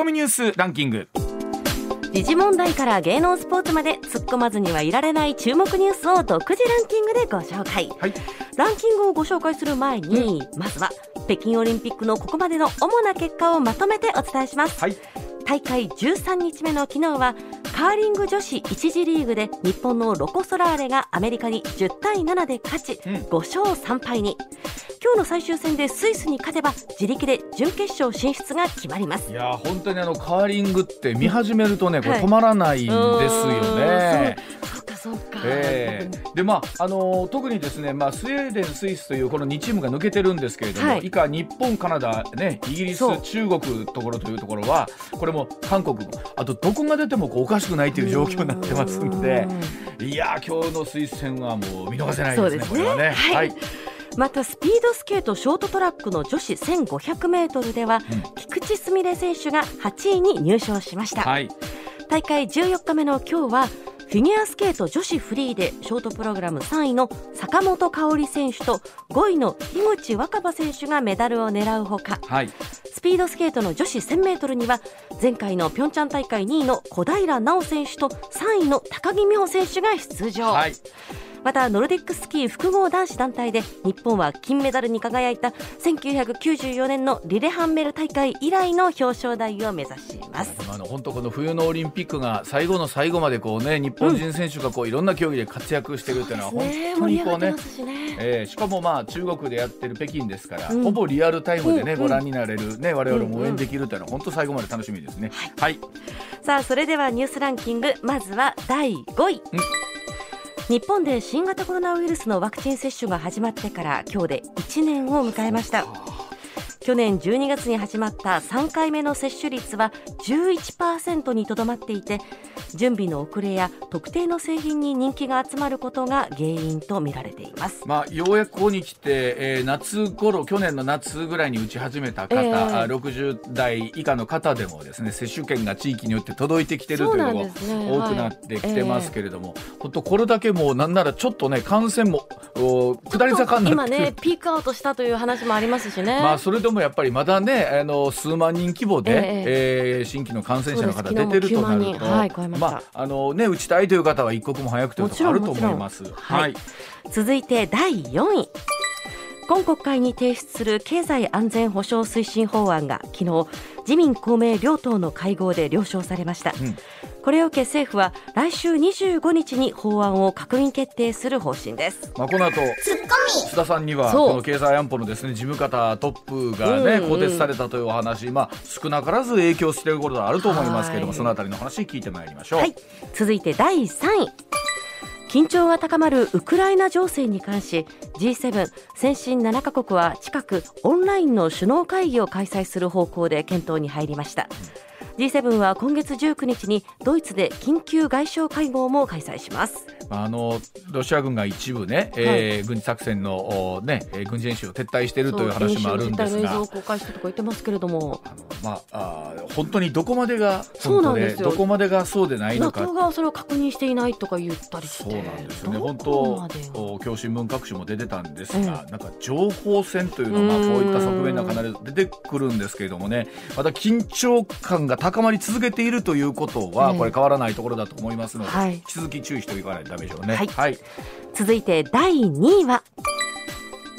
コミニュースランキング。時事問題から芸能スポーツまで突っ込まずにはいられない注目ニュースを独自ランキングでご紹介、はい、ランキングをご紹介する前に、まずは北京オリンピックのここまでの主な結果をまとめてお伝えします、はい、大会13日目の昨日はカーリング女子1次リーグで日本のロコ・ソラーレがアメリカに10対7で勝ち、5勝3敗に。今日の最終戦でスイスに勝てば自力で準決勝進出が決まります。いや本当にあのカーリングって見始めるとねこれ止まらないんですよね。そうか、えー、でまああの特にですねまあスウェーデンスイスというこの2チームが抜けてるんですけれども、はい、以下日本カナダねイギリス中国ところというところはこれも韓国あとどこが出てもこうおかしくないという状況になってますんでいや今日のスイス戦はもう見逃せないですね、ね、これはね。はい、はい。またスピードスケートショートトラックの女子1500メートルでは、うん、菊池純礼選手が8位に入賞しました、はい、大会14日目の今日はフィギュアスケート女子フリーでショートプログラム3位の坂本花織選手と5位の樋口新葉選手がメダルを狙うほか、はい、スピードスケートの女子1000メートルには前回のピョンチャン大会2位の小平奈緒選手と3位の高木美帆選手が出場。はいまたノルディックスキー複合男子団体で日本は金メダルに輝いた1994年のリレハンメル大会以来の表彰台を目指します。あの本当この冬のオリンピックが最後の最後までこうね日本人選手がこういろんな競技で活躍しているというのは本当にこうねしね、えー、しかもまあ中国でやってる北京ですから、うん、ほぼリアルタイムでね、うん、ご覧になれるね我々も応援できるというのは本当最後まで楽しみですね、はい、はい、さあそれではニュースランキングまずは第5位、うん日本で新型コロナウイルスのワクチン接種が始まってから今日で1年を迎えました。去年12月に始まった3回目の接種率は11%にとどまっていて準備の遅れや特定の製品に人気が集まることが原因と見られています、まあ、ようやくここに来て、えー、夏頃去年の夏ぐらいに打ち始めた方、えー、60代以下の方でもですね接種券が地域によって届いてきてるというのが多くなってきてますけれども、はい。えー、本当これだけもうなんならちょっとね感染も下り坂になって今ねピークアウトしたという話もありますしね。まあそれでもやっぱりまだねあの数万人規模で、えー、えー、新規の感染者の方出てるとなると、はい、まああのね打ちたいという方は一刻も早くということあると思います。はい、続いて第4位。今国会に提出する経済安全保障推進法案が昨日自民公明両党の会合で了承されました、うん、これを受け政府は来週25日に法案を閣議決定する方針です。まあこの後須田さんにはこの経済安保のですね事務方トップがね更迭されたというお話、まあ少なからず影響していることがあると思いますけれども、そのあたりの話聞いてまいりましょう。はい、続いて第3位。緊張が高まるウクライナ情勢に関し G7 先進7カ国は近くオンラインの首脳会議を開催する方向で検討に入りました。うん G7 は今月19日にドイツで緊急外相会合も開催します。あのロシア軍が一部ね、はい、えー、軍事作戦の、ね、軍事演習を撤退しているという話もあるんですが。公開したとか言ってますけれども。あの、まあ、あ本当にどこまでがそうなんですよ。どこまでがそうでないのか NATO がそれを確認していないとか言ったりして。そうなんですよね。本当教新聞各種も出てたんですが、うん、なんか情報戦というのは、まあ、こういった側面が必ず出てくるんですけれどもね。また緊張感が高まり続けているということは、これ変わらないところだと思いますので、はい、引き続き注意していかないとダメでしょうね。はい、はい、続いて第2位は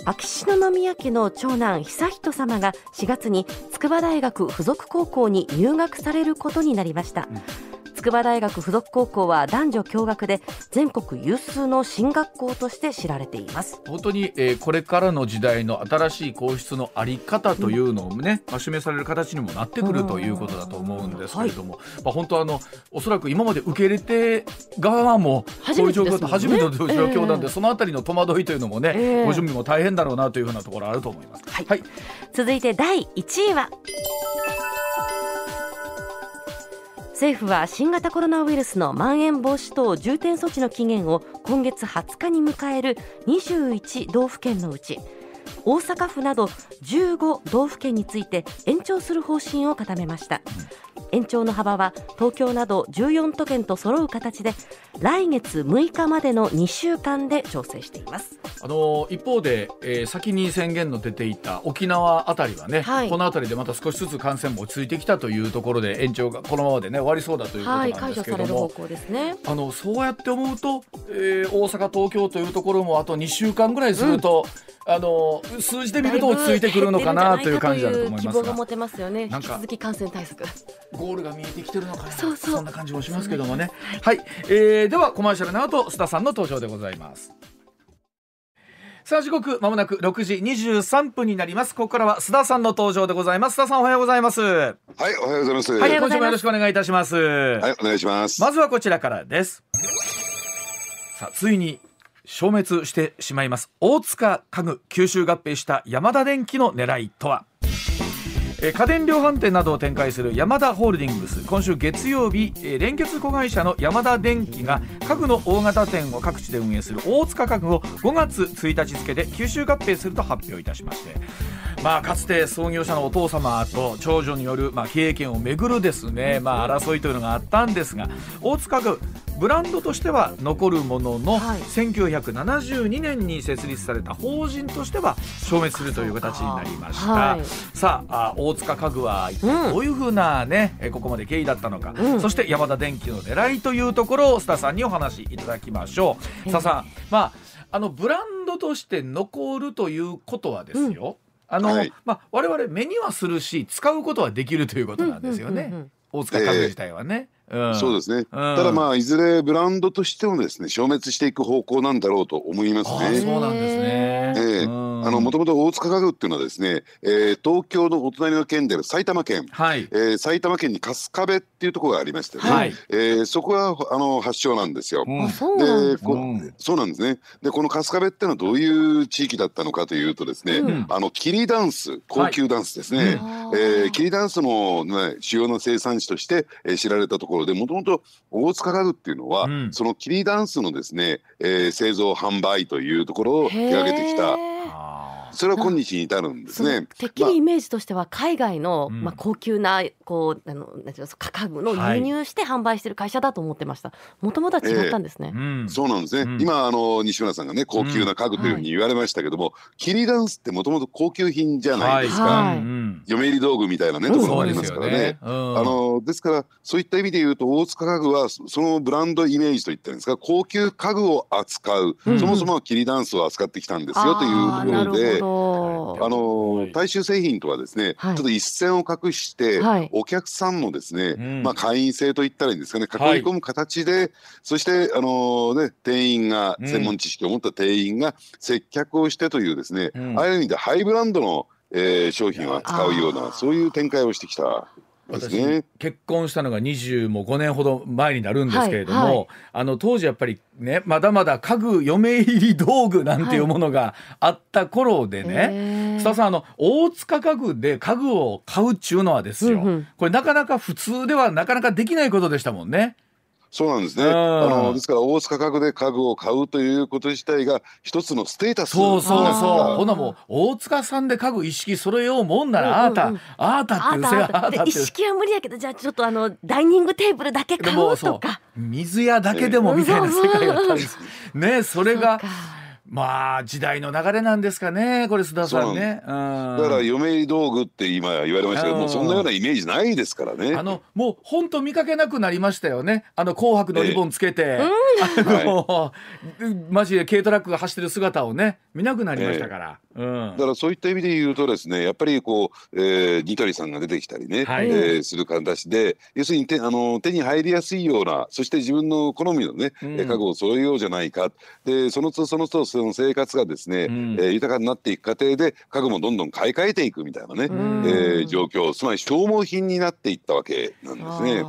秋篠宮家の長男悠仁さまが4月に筑波大学附属高校に入学されることになりました。うん筑波大学附属高校は男女共学で全国有数の進学校として知られています。本当に、えー、これからの時代の新しい皇室のあり方というのをね、うん、示される形にもなってくるということだと思うんですけれども、はい、まあ、本当あのおそらく今まで受け入れて側もこういう状況だ初めての状況なんで、えー、そのあたりの戸惑いというのもね、えー、ご準備も大変だろうなというふうなところあると思います。はい、はい、続いて第1位は政府は新型コロナウイルスのまん延防止等重点措置の期限を今月20日に迎える21道府県のうち大阪府など15道府県について延長する方針を固めました。延長の幅は東京など14都県と揃う形で来月6日までの2週間で調整しています。あの一方で、えー、先に宣言の出ていた沖縄あたりはね、はい、この辺りでまた少しずつ感染も落ち着いてきたというところで延長がこのままでね終わりそうだということなんですけれども、はいね、あのそうやって思うと、えー、大阪東京というところもあと2週間ぐらいすると、うん、あの数字で見ると落ち着いてくるのかなという感じだと思いますが。希望が持てますよね。引き続き感染対策。ゴールが見えてきてるのかな。そうそう。そんな感じもしますけどもね。はい、はい、えー、ではコマーシャルの後須田さんの登場でございます。さあ時刻まもなく6時23分になります。ここからは須田さんの登場でございます。須田さんおはようございます。はいおはようございます。はい今週もよろしくお願いいたします。はいお願いします。まずはこちらからです。さあついに消滅してしまいます。大塚家具吸収合併した山田電機の狙いとは？え家電量販店などを展開するヤマダホールディングス。今週月曜日、え連結子会社のヤマダ電機が家具の大型店を各地で運営する大塚家具を5月1日付で吸収合併すると発表いたしまして。まあ、かつて創業者のお父様と長女による、まあ、経営権をめぐるですね、まあ、争いというのがあったんですが大塚家具ブランドとしては残るものの、はい、1972年に設立された法人としては消滅するという形になりました、はい、さあ大塚家具は一体どういうふうなね、うん、ここまで経緯だったのか、うん、そして山田電機の狙いというところを須田さんにお話しいただきましょう。須田さんまああのブランドとして残るということはですよ、うん、あの、はい、まあ我々目にはするし使うことはできるということなんですよね、大塚家具自体はね。えーそうですね、ただまあいずれブランドとしてもですね消滅していく方向なんだろうと思いますね。そうなんですね、えー、あのもともと大塚家具っていうのはですね、えー、東京のお隣の県である埼玉県、はい。えー、埼玉県に春日部っていうところがありましてね、はい、えー、そこがあの発祥なんですよ。うん、でそうなんですね。でこの春日部っていうのはどういう地域だったのかというとですね、うん、あの桐ダンス高級ダンスですね、はい、えー、桐ダンスの、ね、主要な生産地として、えー、知られたところろでもともと大塚家具っていうのは、うん、そのキリダンスのですね、えー、製造販売というところを手掛けてきた。それは今日に至るんですね。てっきりイメージとしては海外の、まあ、まあ高級なこうあのなんていう価格の輸入して販売してる会社だと思ってました。もともとは違ったんですね。えー、そうなんですね。うん、今あの西村さんがね高級な家具というふうに言われましたけども、うんはい、キリダンスってもともと高級品じゃないですか。はい、嫁入り道具みたいなねところもありますからね。ねあのですからそういった意味で言うと大塚家具はそのブランドイメージといったんですか？高級家具を扱う、そもそもキリダンスを扱ってきたんですよというところで。あの大衆製品とはですね、はい、ちょっと一線を画して、はい、お客さんのですね、うん、まあ会員制といったらいいんですかね囲い込む形で、はい、そしてあのね店員が専門知識を持った店員が接客をしてというですね、うん、ああいう意味でハイブランドの、えー、商品を扱うようなそういう展開をしてきた私結婚したのが25年ほど前になるんですけれども、はいはい、あの当時やっぱりねまだまだ家具嫁入り道具なんていうものがあった頃でね、はい、須田さんあの大塚家具で家具を買うっちゅうのはですよ、うんうん、これなかなか普通ではなかなかできないことでしたもんね。そうなんですね。あのですから大塚家具で家具を買うということ自体が一つのステータスそうそうそう。ほなもう大塚さんで家具一式揃えようもんなら、あーた、あーたって言うせあーたって。一式は無理やけどじゃあちょっとあのダイニングテーブルだけ買うとか。水屋だけでもみたいな世界だったんです。ねそれが。まあ時代の流れなんですかねこれ須田さんね、うん、だから嫁入り道具って今言われましたけどもうそんなようなイメージないですからね。あのもう本当見かけなくなりましたよね。あの紅白のリボンつけて、えあの、はい、マジで軽トラックが走ってる姿をね見なくなりましたから、えうん、だからそういった意味で言うとですねやっぱりこう、えー、ニトリさんが出てきたりね、はい、えー、する形で要するに手あの手に入りやすいようなそして自分の好みのね、うん、家具を揃えようじゃないか。でその都度その都度その生活がですね、うん、えー、豊かになっていく過程で家具もどんどん買い替えていくみたいなね、うん、えー、状況つまり消耗品になっていったわけなんですね。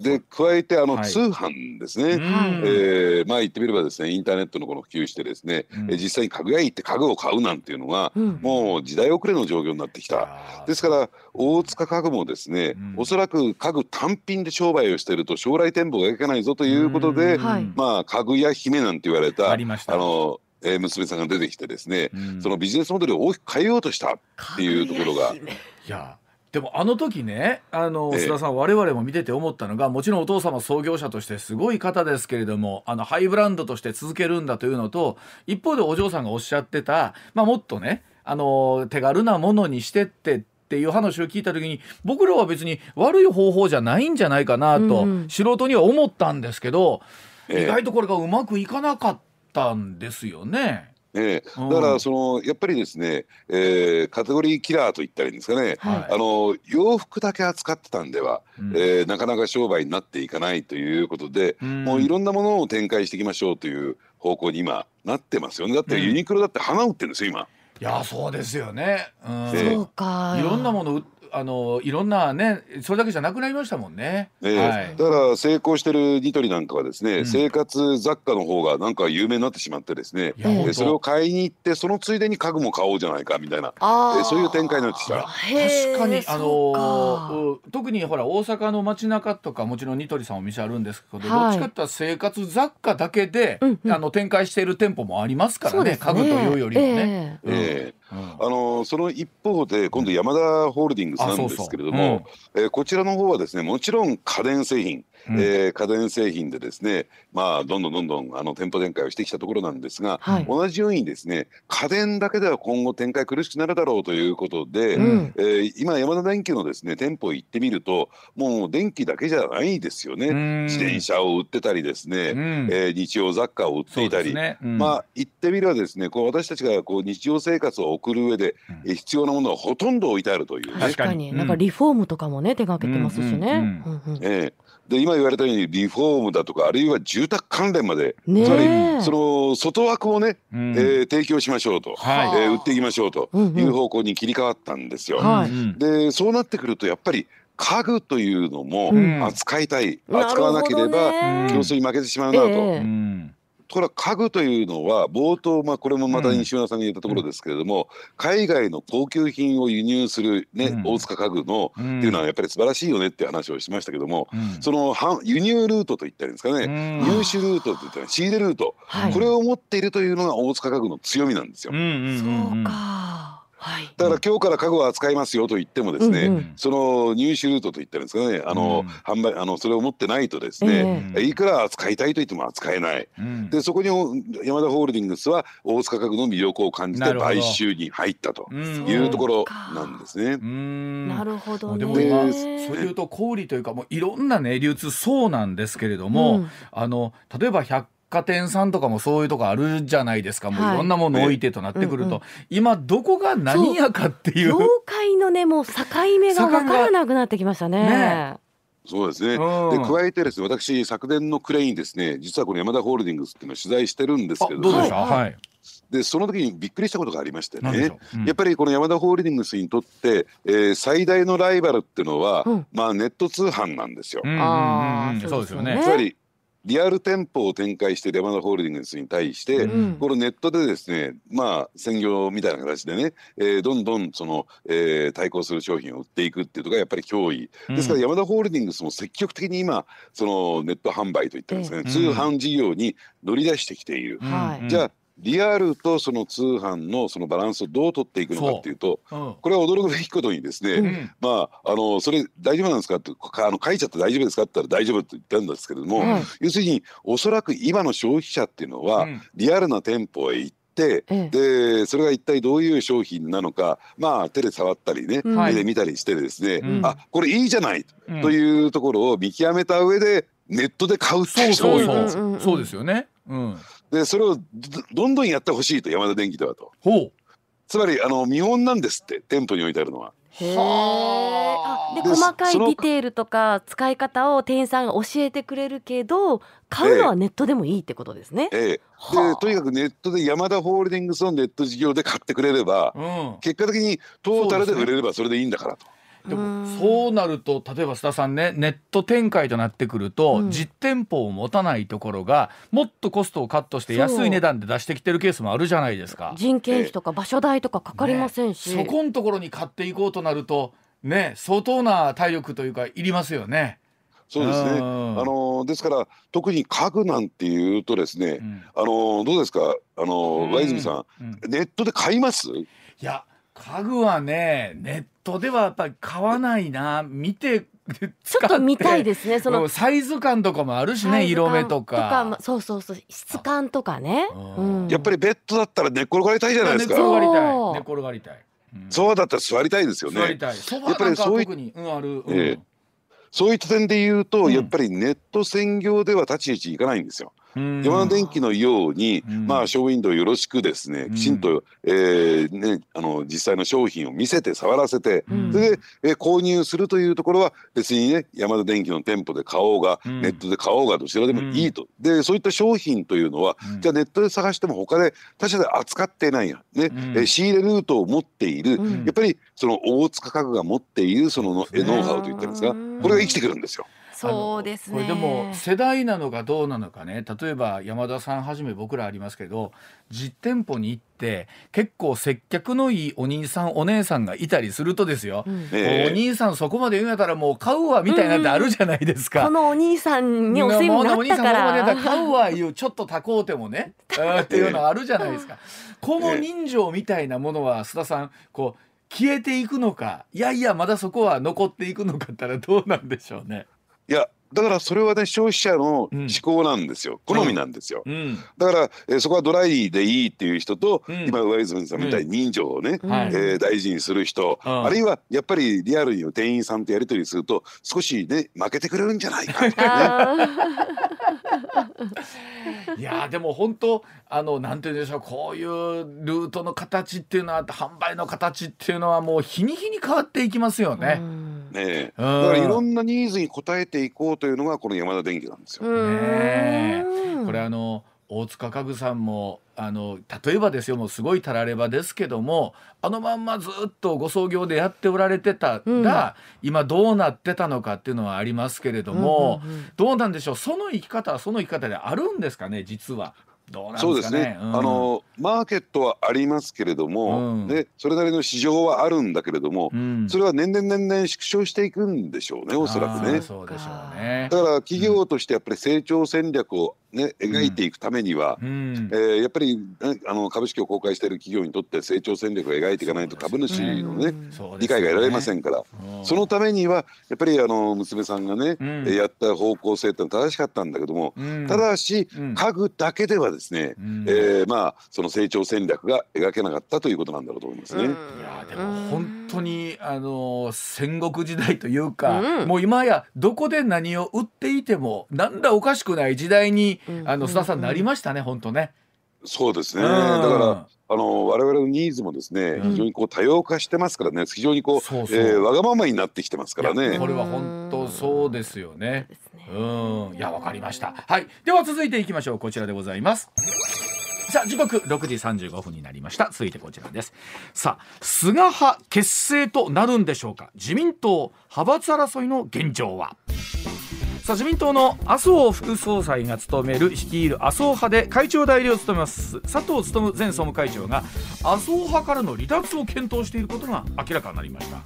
で加えてあの、通販ですね、はい、えー、まあ言ってみればですねインターネットのこの普及してですね、うん、実際に家具屋行って家具を買うなんていうのが、うん、もう時代遅れの状況になってきた。ですから大塚家具もですね、うん、おそらく家具単品で商売をしていると将来展望がいけないぞということで、まあ家具屋姫なんて言われたあのえー、娘さんが出てきてですね、うん、そのビジネスモデルを大きく変えようとしたっていうところが。いやでもあの時ねあの須田さん、我々も見てて思ったのがもちろんお父様創業者としてすごい方ですけれどもあのハイブランドとして続けるんだというのと一方でお嬢さんがおっしゃってた、まあ、もっとねあの手軽なものにしてってっていう話を聞いた時に僕らは別に悪い方法じゃないんじゃないかなと、素人には思ったんですけど、意外とこれがうまくいかなかったんですよね。えー、だからそのやっぱりですね、えー、カテゴリーキラーといったらいいんですかね、はい、あの洋服だけ扱ってたんでは、うん、えー、なかなか商売になっていかないということで、うん、もういろんなものを展開していきましょうという方向に今なってますよね。だってユニクロだって花売ってるんですよ今。いやそうですよね。うん、そうか。いろんなものあのいろんなねそれだけじゃなくなりましたもんね。えーはい、だから成功してるニトリなんかはですね、うん、生活雑貨の方がなんか有名になってしまってですね、えそれを買いに行ってそのついでに家具も買おうじゃないかみたいな、えー、そういう展開になってきた。確かにあの特にほら大阪の街中とかもちろんニトリさんお店あるんですけど、はい、どっちかっていうと生活雑貨だけで、うんうん、あの展開している店舗もありますからね、ね、家具というよりもね。えー、えーあのその一方で今度ヤマダホールディングスなんですけれども、うえこちらの方はですねもちろん家電製品うん、えー、家電製品でですね、まあ、どんどんどんどんあの店舗展開をしてきたところなんですが、はい、同じようにですね家電だけでは今後展開苦しくなるだろうということで、うん、えー、今山田電機のですね店舗行ってみるともう電気だけじゃないですよね、うん、自転車を売ってたりですね、うん、えー、日用雑貨を売っていたり、ね、まあ言ってみればですねこう私たちがこう日常生活を送る上で、うん、必要なものはほとんど置いてあるという、ね、確かに、なんかリフォームとかもね手がけてますしね。ええで今言われたようにリフォームだとかあるいは住宅関連まで、つまりその外枠をね、うん、えー、提供しましょうと、はい、えー、売っていきましょうという方向に切り替わったんですよ。はい、でそうなってくるとやっぱり家具というのも扱いたい、うん、扱わなければ競争に負けてしまうなと。えーこれは家具というのは冒頭、まあ、これもまた西村さんが言ったところですけれども、うん、海外の高級品を輸入する、ね、うん、大塚家具の、うん、っていうのはやっぱり素晴らしいよねって話をしましたけども、その輸入ルートといったらいいんですかね、入手ルートといったら仕入れルート、はい、これを持っているというのが大塚家具の強みなんですよ。そうかだから今日から家具を扱いますよと言ってもですね、うんうん、その入手ルートといったんですかね。あの、うん、販売あのそれを持ってないとですね、えー、いくら扱いたいと言っても扱えない、うん、でそこに山田ホールディングスは大塚家具の魅力を感じて買収に入ったというところなんですね。なるほど、ね、でも今それ言うと小売というかもういろんなね流通そうなんですけれども、うん、あの例えば百貨店さんとかもそういうとこあるじゃないですか、もうい。ろんなもの置いてとなってくると、うんうん、今どこが何やかっていう。業界のねもう境目が分からなくなってきましたね。ね。そうですね。で加えてですね、私昨年の暮れにですね、実はこの山田ホールディングスっていうのを取材してるんですけど、どうでした？はい。でその時にびっくりしたことがありましてね、う？ん、やっぱりこの山田ホールディングスにとって、えー、最大のライバルっていうのは、うん、まあネット通販なんですよ。あそうですよね。つまりリアル店舗を展開している山田ホールディングスに対して、うん、このネットでですねまあ専業みたいな形でね、えー、どんどんその、えー、対抗する商品を売っていくっていうのがやっぱり脅威、ですから山田ホールディングスも積極的に今そのネット販売といったんですね、通販事業に乗り出してきている。じゃあリアルとその通販のそのバランスをどう取っていくのかっていうと、う。ん、これは驚くべきことにですね、うん、まああのそれ大丈夫なんですか？ってあの書いちゃって大丈夫ですか？って言ったら大丈夫って言ったんですけれども、うん、要するにおそらく今の消費者っていうのは、リアルな店舗へ行って、でそれが一体どういう商品なのかまあ手で触ったりね、目で見たりしてですね、うん、あこれいいじゃないというところを見極めた上でネットで買うっていうそうそう。そうですよね。うんでそれをどんどんやってほしいと山田電機ではと。ほうつまりあの見本なんですって店舗に置いてあるのは。へえ。で細かいディテールとか使い方を店員さんが教えてくれるけど買うのはネットでもいいってことですね。ええでとにかくネットでヤマダホールディングスのネット事業で買ってくれれば、うん、結果的にトータルで売れればそれでいいんだからと。でもそうなると例えば須田さんねネット展開となってくると、うん、実店舗を持たないところがもっとコストをカットして安い値段で出してきてるケースもあるじゃないですか。人件費とか場所代とかかかりませんし、ね、そこのところに買っていこうとなるとね相当な体力というかいりますよね。そうですね。あのですから特に家具なんていうとですね、うん、あのどうですか？あの、うん、ワイズミさん、うん、ネットで買います？いや家具はねネットではやっぱり買わないな見て ちょっと見たいですね。そのサイズ感とかもあるしね、色目とか。そうそうそう、質感とかね。うん、やっぱりベッドだったら寝っ転がりたいじゃないですか。寝転がりたい。寝転がりたい。そうだったら座りたいですよね。やっぱりそういう、うん、ある。うんえーそういった点で言うと、やっぱりネット専業では立ち位置いかないんですよ。山田電機のように、まあ、ショーウィンドウよろしくですね、きちんと、えーね、あの実際の商品を見せて触らせて、それで、えー、購入するというところは別にね山田電機の店舗で買おうが、ネットで買おうがどちらでもいいと、でそういった商品というのは、じゃあネットで探しても他で他社で扱っていないや、ね。えー、仕入れルートを持っている、やっぱりその大塚家具が持っているそのノウハウといったんですかこれが生きてくるんですよ。そうですね。これでも世代なのかどうなのかね。例えば山田さんはじめ僕らありますけど実店舗に行って結構接客のいいお兄さんお姉さんがいたりするとですよ、うん、お兄さんそこまで言うんやったらもう買うわみたいなってあるじゃないですか、うん、このお兄さんにお世話になったから。買うわいうちょっと高うてもね っていうのあるじゃないですか。この人情みたいなものは須田さんこう消えていくのかいやいやまだそこは残っていくのかったらどうなんでしょうね。いやだからそれはね消費者の思考なんですよ、うん、好みなんですよ、うん、だから、えー、そこはドライでいいっていう人と、うん、今上泉さんみたいに人情をね、うん、えー、大事にする人、あるいはやっぱりリアルに店員さんとやり取りすると少しね負けてくれるんじゃないか、ね、いやでも本当あのなんて言うんでしょうこういうルートの形っていうのは販売の形っていうのはもう日に日に変わっていきますよね。ねだからいろんなニーズに応えていこうというのがこの山田電機なんですよ。ねこれあの大塚家具さんもあの例えばですよもうすごいたらればですけどもあのまんまずっとご創業でやっておられてたが、うん、今どうなってたのかっていうのはありますけれども、うんうんうん、どうなんでしょう？その生き方はその生き方であるんですかね実は。どうなんですかね。そうですね。うん、あのマーケットはありますけれども、うん、でそれなりの市場はあるんだけれども、うん、それは年々年々縮小していくんでしょうねおそらくね。そうでしょうね。だから企業としてやっぱり成長戦略をね、描いていくためには、うん、えー、やっぱり、ね、あの株式を公開している企業にとって成長戦略を描いていかないと株主のね、理解が得られませんから、そのためにはやっぱりあの娘さんがね、うん、やった方向性ってのは正しかったんだけども、ただし、家具だけではですね、うん、えー、まあその成長戦略が描けなかったということなんだろうと思いますね。いやでも本当にあの戦国時代というか、もう今やどこで何を売っていてもなんだおかしくない時代にあの須田さんなりましたね本当ね。そうですね。だからあの我々のニーズもですね、非常にこう多様化してますからね、非常にこうそうそう、えー、わがままになってきてますからね。これは本当そうですよね。うん、いやわかりました。はい、では続いていきましょう。こちらでございます。さあ時刻6時35分になりました続いてこちらですさあ菅派結成となるんでしょうか自民党派閥争いの現状は？さあ自民党の麻生副総裁が務める率いる麻生派で会長代理を務めます佐藤勉前総務会長が麻生派からの離脱を検討していることが明らかになりました、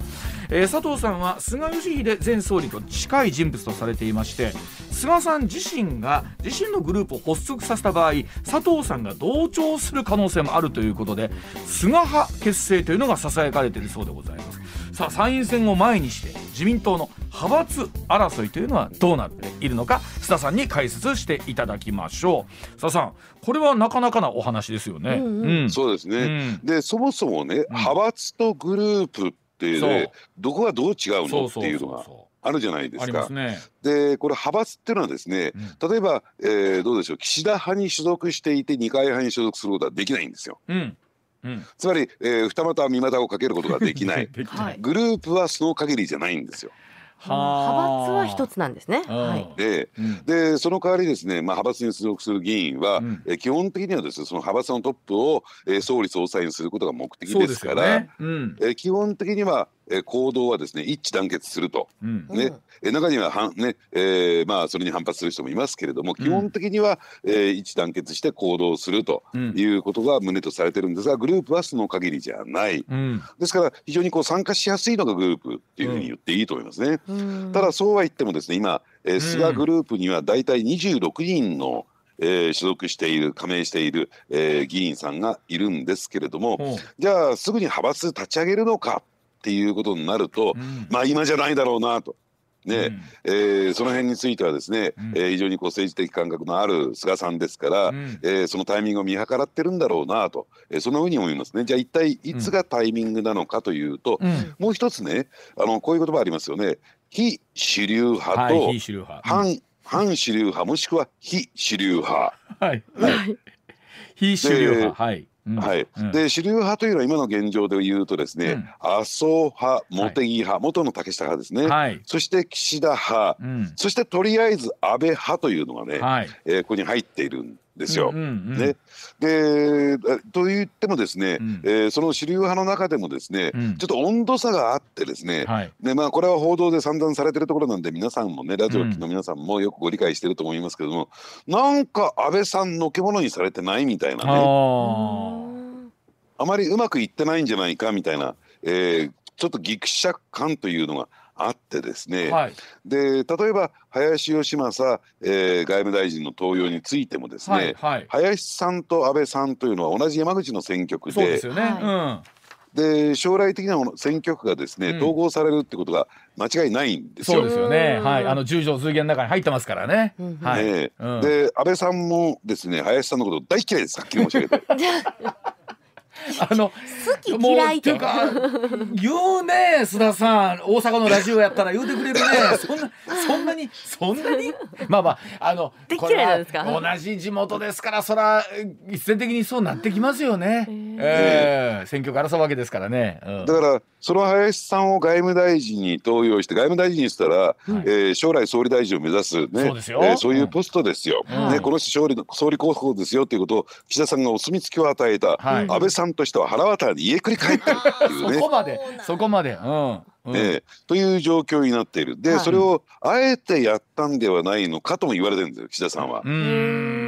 えー、佐藤さんは菅義偉前総理と近い人物とされていまして菅さん自身が自身のグループを発足させた場合佐藤さんが同調する可能性もあるということで菅派結成というのがささやかれているそうでございます。さあ参院選を前にして自民党の派閥争いというのはどうなっているのか須田さんに解説していただきましょう。須田さんこれはなかなかなお話ですよね、うんうん、そうですね、うん、でそもそもね、派閥とグループってねどこがどう違うのっていうのがあるじゃないですか。ね、でこれ派閥っていうのはですね、うん、例えば、えー、どうでしょう。岸田派に所属していて二階派に所属することはできないんですよ。うんうん、つまり、えー、二股三股をかけることができない。グループはその限りじゃないんですよ。派閥は一つなんですね。はい、で、うん、でその代わりですね、まあ、派閥に所属する議員は、うん、え基本的にはですねその派閥のトップを、えー、総理総裁にすることが目的ですから、ね。うん、え基本的にはえ行動はですね一致団結すると、うん、ね、え中にははん、ねえー、まあ、それに反発する人もいますけれども、基本的には、えー、一致団結して行動するということが旨とされてるんですがグループはその限りじゃない、うん、ですから非常にこう参加しやすいのがグループっていうふうに言っていいと思いますね。ただそうは言ってもですね今、えー、菅グループには大体26人のえー、所属している加盟している、えー、議員さんがいるんですけれども、じゃあすぐに派閥立ち上げるのかっていうことになると、うん、まあ今じゃないだろうなと。ね、うん、えー、その辺についてはですね、うん、えー、非常にこう政治的感覚のある菅さんですから、うん、えー、そのタイミングを見計らってるんだろうなと、えー、そんなふうに思いますね。じゃあ一体いつがタイミングなのかというと、うん、もう一つねあのこういう言葉ありますよね。非主流派と、はい、反反主流派もしくは非主流派。はい、はい、非主流派。はいはい、うん、で主流派というのは今の現状で言うとですね、うん、麻生派茂木派、はい、元の竹下派ですね、はい、そして岸田派、うん、そしてとりあえず安倍派というのがね、はい、えー、ここに入っているんですよ。うんうんうん、ね、でと言ってもですね、うん、えー、その主流派の中でもですね、うん、ちょっと温度差があってですね、はい、でまあ、これは報道で散々されてるところなんで皆さんもねラジオの皆さんもよくご理解してると思いますけども、うん、なんか安倍さんのけ者にされてないみたいなね。あまりうまくいってないんじゃないかみたいな、えー、ちょっとぎくしゃく感というのがあってですね、はい、で例えば林芳正、えー、外務大臣の登用についてもですね、はいはい、林さんと安倍さんというのは同じ山口の選挙区で。ですよね、うんで将来的な選挙区がですね、うん、統合されるってことが間違いないんですよ。そうですよね。はい、あの十条随言の中に入ってますからね。はい。ねうん、で安倍さんもですね林さんのこと大嫌いです。はっきり申し上げて。あの 好き嫌いとか。言うね須田さん大阪のラジオやったら言うてくれるね。そんなそんなにそんなに？まあまああのこれは同じ地元ですからそら一斉的にそうなってきますよね、えー、選挙区争うわけですからね、うん、だからその林さんを外務大臣に登用して外務大臣にしたら、はい、えー、将来総理大臣を目指すね。そうですよ、えー、そういうポストですよ、うん、ね、この人総理総理候補ですよということを岸田さんがお墨付きを与えた、はい、安倍さんとしては腹渡に家繰り返ってるっていうね。そこまで。そこまで、うん。うん、えー、という状況になっている。で、はい、それをあえてやったんではないのかとも言われてるんですよ岸田さんは。うん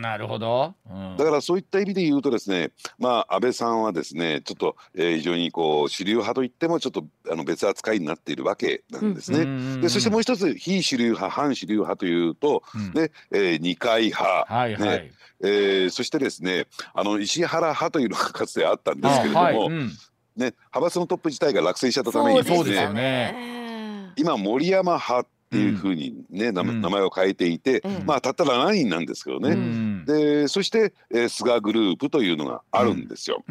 なるほど、うん、だからそういった意味で言うとですねまあ安倍さんはですねちょっと、えー、非常にこう主流派といってもちょっとあの別扱いになっているわけなんですね。うん、でそしてもう一つ非主流派反主流派というと、うん、ねえー、二階派、はいはい、ねえー、そしてですねあの石原派というのがかつてあったんですけれども、はいうん、ね、派閥のトップ自体が落選しちゃったためにですね、ね、今森山派っていうふうにね、うん、名前を変えていて、うん、まあたったら7人なんですけどね、うん、でそして、えー、菅グループというのがあるんですよ。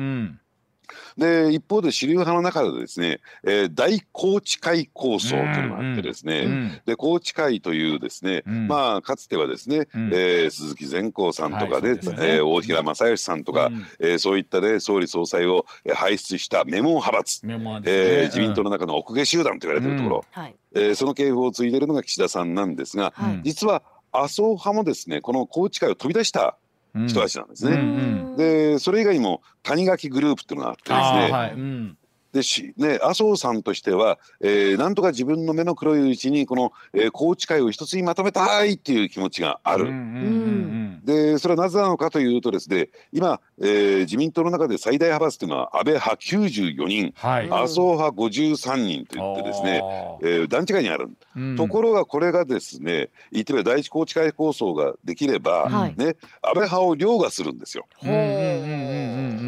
で一方で主流派の中でですね、えー、大宏池会構想というのがあってですね、うんうん、で宏池会というですね、うん、まあかつてはですね、うん、えー、鈴木善光さんとかで,、はい、でね、えー、大平正義さんとか、うん、えー、そういったね総理総裁を輩出したメモ派閥、ね、えー、自民党の中の奥下集団と言われているところ、うん。はい、えー、その系譜を継いでいるのが岸田さんなんですが、実は麻生派もですねこの宏池会を飛び出した人たちなんですね。うんうん、でそれ以外にも谷垣グループっていうのがあってですね、はい。うん、でしね、麻生さんとしては、えー、なんとか自分の目の黒いうちにこの、えー、宏池会を一つにまとめたいっていう気持ちがある。うんうんうん、でそれはなぜなのかというとですね今、えー、自民党の中で最大派閥というのは安倍派94人、はい、麻生派53人といってですね、えー、段違いにある、うん、ところがこれがですね言ってみれば第一宏池会構想ができれば、はい、ね、安倍派を凌駕するんですよ。うんうんうんうん、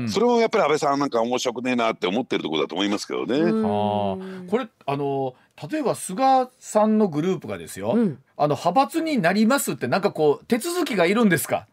それもやっぱり安倍さんなんか面白くねえなって思ってるところだと思いますけどね。あこれあの例えば菅さんのグループがですよ、うん、あの派閥になりますってなんかこう手続きがいるんですか？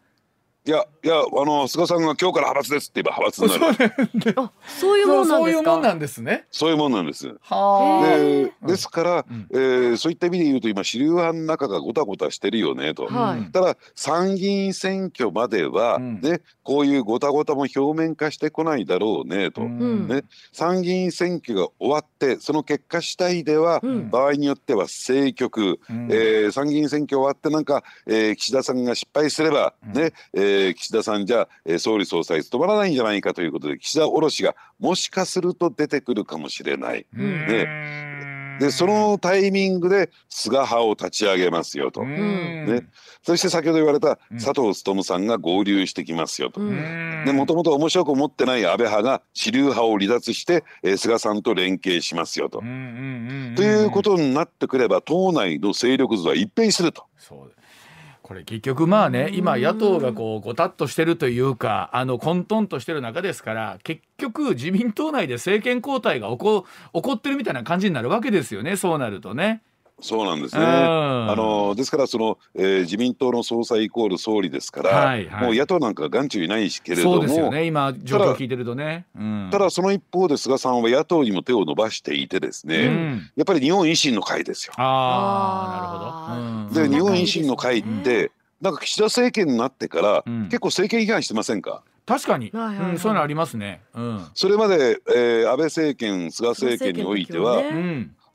いやいやあの菅さんが今日から派閥ですって言えば派閥になる。そういうもんなんですか？そういうもんなんですね。そういうもんなんです。でですから、うん、えー、そういった意味で言うと今主流派の中がごたごたしてるよねと。はい、ただ参議院選挙までは、ねこういうごたごたも表面化してこないだろうねと。うん、ね参議院選挙が終わってその結果次第では、うん、場合によっては政局、うん、えー、参議院選挙終わってなんか、えー、岸田さんが失敗すれば、ね、えーえー、岸田さんじゃ、えー、総理総裁務まらないんじゃないかということで岸田卸がもしかすると出てくるかもしれない。ででそのタイミングで菅派を立ち上げますよと。ね、そして先ほど言われた佐藤勉さんが合流してきますよと。でもともと面白く思ってない安倍派が主流派を離脱して、えー、菅さんと連携しますよと。ということになってくれば党内の勢力図は一変すると。そうこれ結局まあね今野党がこうごたっとしてるというかあの混沌としてる中ですから結局自民党内で政権交代が起こ起こってるみたいな感じになるわけですよねそうなるとね。そうなんですね。あのですからその、えー、自民党の総裁イコール総理ですから、はいはい、もう野党なんか眼中いないしけれども、そうですよね。今状況聞いてるとね。うん、ただその一方で菅さんは野党にも手を伸ばしていてですね、うん、やっぱり日本維新の会ですよ。ああ、なるほど。うん、で日本維新の会って、なんか岸田政権になってから、結構政権批判してませんか？確かに、うん、そういうのありますね。うん、それまで、えー、安倍政権、菅政権においては、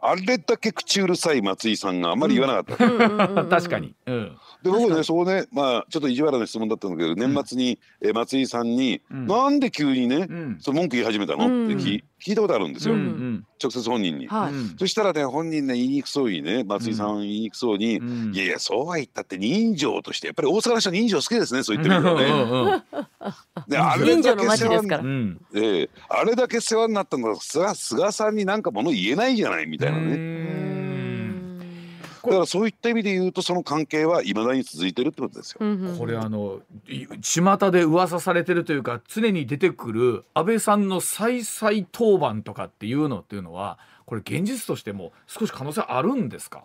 あれだけ口うるさい松井さんがあんまり言わなかった。確かに。うん、で僕ねそこねまあちょっと意地悪な質問だったんだけど、年末に、えー、松井さんに、うん、なんで急にね、うん、その文句言い始めたの、って聞聞いたことあるんですよ、直接本人に、はい、そしたらね本人ね言いにくそうにね松井さん言いにくそうに、いやいやそうは言ったって人情としてやっぱり大阪の人は人情好きですねそう言ってみるとね。であれだけ世話に、えー、あれだけ世話になったのは菅菅さんになんかもの言えないじゃないみたいなね。だからそういった意味で言うとその関係はいまだに続いてるってことですよ。これあの巷で噂されてるというか常に出てくる安倍さんの再々登板とかっていうのっていうのはこれ現実としても少し可能性あるんですか？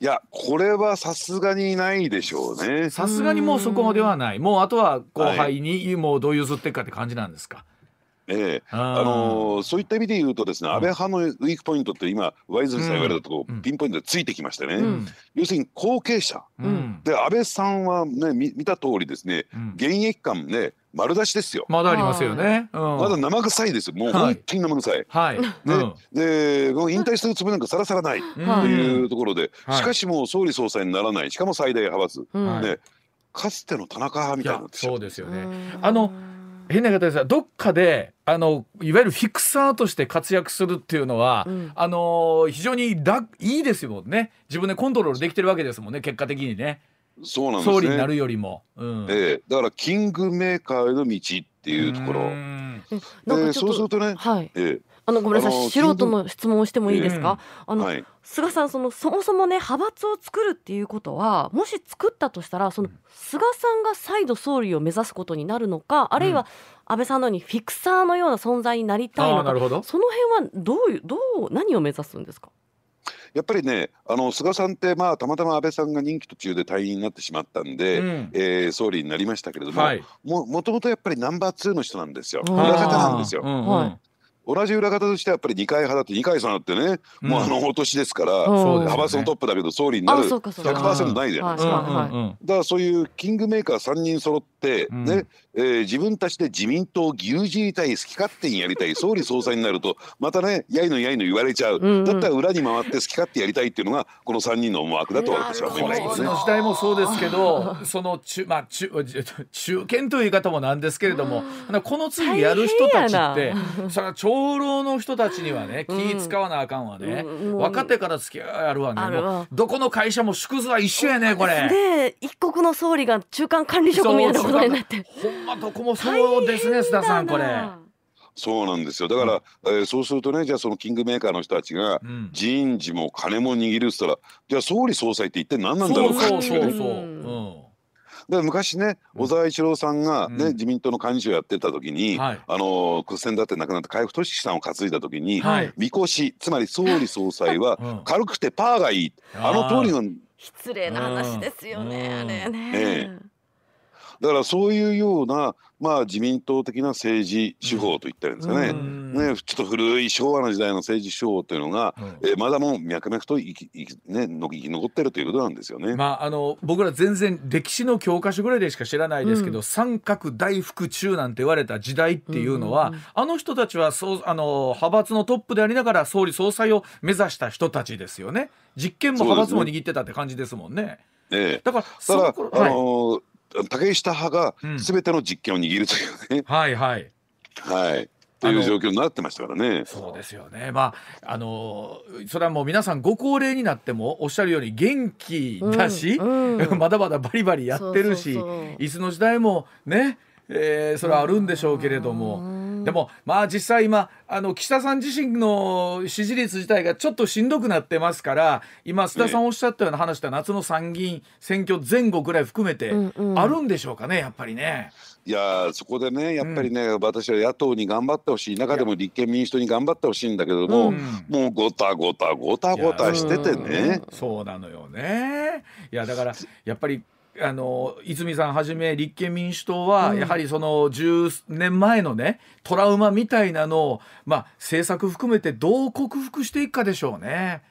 いやこれはさすがにないでしょうね。さすがにもうそこまではない。もうあとは後輩にもうどう譲っていくかって感じなんですか？ええ。あのー、そういった意味で言うとですね、安倍派のウィークポイントって今ワイズさん言われたとこ、うん、ピンポイントでついてきましてね、うん、要するに後継者、うん、で安倍さんはね見見た通りですね、現役感ね丸出しですよ。まだありますよね。まだ生臭いですよ。もう本当に生臭い。はい。ね、で、この引退するつもりなんかさらさらないというところで、しかしもう総理総裁にならない、しかも最大派閥、ね、かつての田中派みたいなそうですよね。あの変な方ですがどっかであのいわゆるフィクサーとして活躍するっていうのは、うん、あの非常に楽いいですよね。自分でコントロールできてるわけですもんね結果的にね。そうなんですね、総理になるよりも、うん、ええ、だからキングメーカーへの道っていうところ。でそうするとね、はい、ええ、あのごめんなさい。素人の質問をしてもいいですか、あの、はい、菅さんそのそもそもね派閥を作るっていうことはもし作ったとしたらその菅さんが再度総理を目指すことになるのかあるいは安倍さんのようにフィクサーのような存在になりたいのかその辺はどういうどう何を目指すんですか？やっぱりねあの菅さんってまあたまたま安倍さんが任期途中で退任になってしまったんで、うん、えー、総理になりましたけれども、はい、ももともとやっぱりナンバー2の人なんですよ。裏方なんですよ。うんうん同じ裏方としてやっぱり二階派だって二階さんだってね、うん、もうあのお年ですから、派閥のトップだけど総理になる100%ないじゃないですか。だからそういうキングメーカー3人揃ってね、えー、自分たちで自民党を牛耳りたい好き勝手にやりたい総理総裁になるとまたねやいのやいの言われちゃう、うんうん、だったら裏に回って好き勝手やりたいっていうのがこの3人の思惑だと私は思います、ね、の時代もそうですけどその中,、まあ、中中堅という言い方もなんですけれどもこの次やる人たちってそれ老の人たちにはね気使わなあかんわね、うん、若手から付き合いあるわね。もうどこの会社も縮図は一緒やねこれ。で一国の総理が中間管理職みたいなことになって。ほんまどこもそうですね須田さんこれ。そうなんですよ。だから、うん、えー、そうするとねじゃあそのキングメーカーの人たちが、人事も金も握るっつったらじゃあ総理総裁って一体何なんだろうかっていうね。で昔ね小沢一郎さんがね、うん、自民党の幹事をやってた時に、はい、あの屈先だって亡くなった海部俊樹さんを担いだ時に、はい、みこしつまり総理総裁は 軽くてパーがいい、あの通りの失礼な話ですよね、あれね。ええだからそういうようなまあ自民党的な政治手法といったらいいんですかね,、ねちょっと古い昭和の時代の政治手法というのが、うん、えー、まだも脈々と生き生き,、ね、生き残ってるということなんですよね。まあ、あの僕ら全然歴史の教科書ぐらいでしか知らないですけど、うん、三角大福中なんて言われた時代っていうのは、うんあの人たちはそうあの派閥のトップでありながら総理総裁を目指した人たちですよね。実権も派閥も握ってたって感じですもんね。ええ、だからその頃、あのーはい竹下派が全ての実権を握るというね、うん、はい。はい。はいという状況になってましたからね。そうですよね。まああのそれはもう皆さんご高齢になってもおっしゃるように元気だし、うんうん、まだまだバリバリやってるしいつの時代もね、えー、それはあるんでしょうけれども。でもまあ実際今あの岸田さん自身の支持率自体がちょっとしんどくなってますから今須田さんおっしゃったような話した夏の参議院選挙前後ぐらい含めてあるんでしょうかねやっぱりね。いやそこでねやっぱりね、うん、私は野党に頑張ってほしい中でも立憲民主党に頑張ってほしいんだけども、うん、もうごたごたごたごたしててね、うん、そうなのよね。いやだからやっぱりあの泉さんはじめ立憲民主党は、やはりその10年前のねトラウマみたいなのを、まあ、政策含めてどう克服していくかでしょうね。